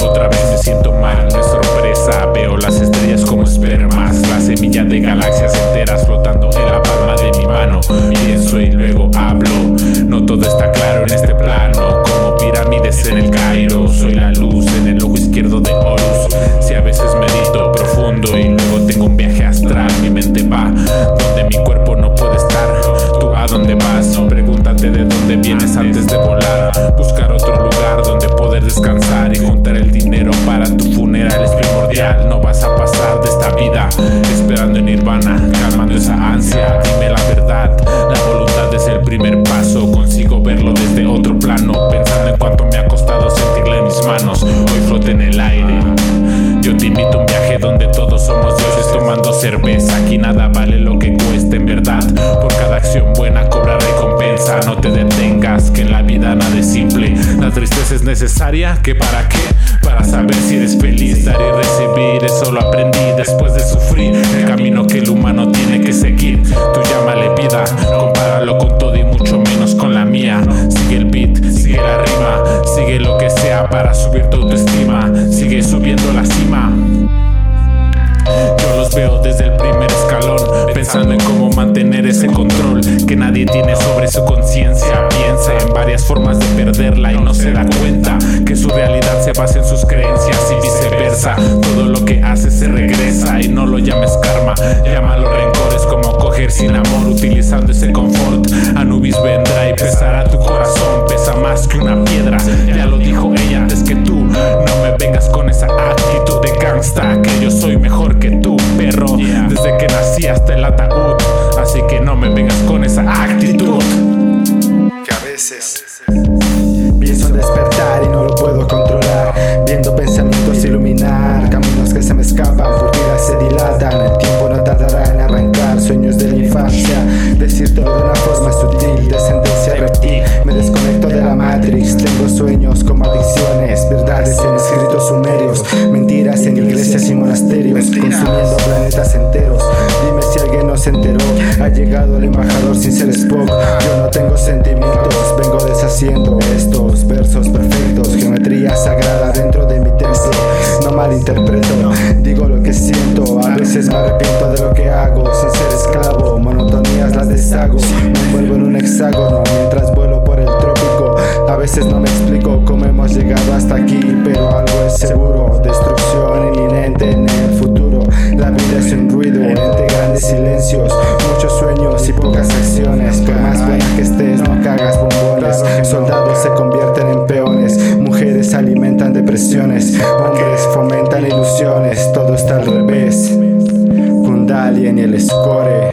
Otra vez me siento mal, de sorpresa. Veo las estrellas como espermas La semilla de galaxias enteras flotando en la palma de mi mano. Pienso y luego hablo. No todo está claro en este plano. Como pirámides en el Cairo. Soy la luz en el ojo izquierdo de Horus. Si a veces medito profundo Y luego tengo un viaje astral Mi mente va donde mi cuerpo no puede estar. Tú a dónde vas Pregúntate de dónde vienes antes de volar. Buscar otro lugar donde descansar y juntar el dinero para tu funeral es primordial. No vas a pasar de esta vida esperando en Nirvana, calmando esa ansia. Dime la verdad, la voluntad es el primer paso. Consigo verlo desde otro plano, pensando en cuánto me ha costado sentirle en mis manos. Hoy flote en el aire. Yo te invito a un viaje donde todos somos dioses tomando cerveza. Aquí nada vale lo que cueste en verdad. Por cada acción buena cobra recompensa. No te detengas, que en la vida nada es simple. La tristeza es necesaria, ¿que para qué? Para saber si eres feliz. Dar y recibir, eso lo aprendí después de sufrir. El camino que el humano tiene que seguir. Tú llámale vida, compáralo con todo y mucho menos con la mía. Sigue el beat, sigue la rima, sigue lo que sea para subir tu autoestima. Sigue subiendo la cima. Yo los veo desde el primer escalón, pensando en cómo mantener ese control que nadie tiene sobre su conciencia. Todo lo que hace se regresa y no lo llames karma, llámalo rencores como coger sin amor utilizando ese confort. Anubis vendrá y pesará tu corazón, pesa más que una piedra. Ya lo dijo ella antes que tú, no me vengas con esa actitud de gangsta que yo soy mejor que tú, perro. Desde que nací hasta el ataúd, así que no me vengas con esa actitud. que a veces Decírtelo de una forma sutil, descendencia reptil. Me desconecto de la Matrix, tengo sueños como adicciones, verdades en escritos sumerios, mentiras en iglesias y monasterios, consumiendo planetas enteros. Dime si alguien no se enteró. Ha llegado el embajador sin ser Spock. Yo no tengo sentimientos, vengo deshaciendo estos malinterpreto. Digo lo que siento, a veces me arrepiento de lo que hago. Sin ser esclavo, monotonías las deshago. Me vuelvo en un hexágono mientras vuelo por el trópico. A veces no me explico cómo hemos llegado hasta aquí, pero algo es seguro. Destrucción inminente en el futuro. La vida es un ruido entre grandes silencios, muchos sueños y pocas acciones. Por más buena que estés, no cagas bombones. Soldados se convierten en peones, mujeres alimentan depresiones, hombres viene el score.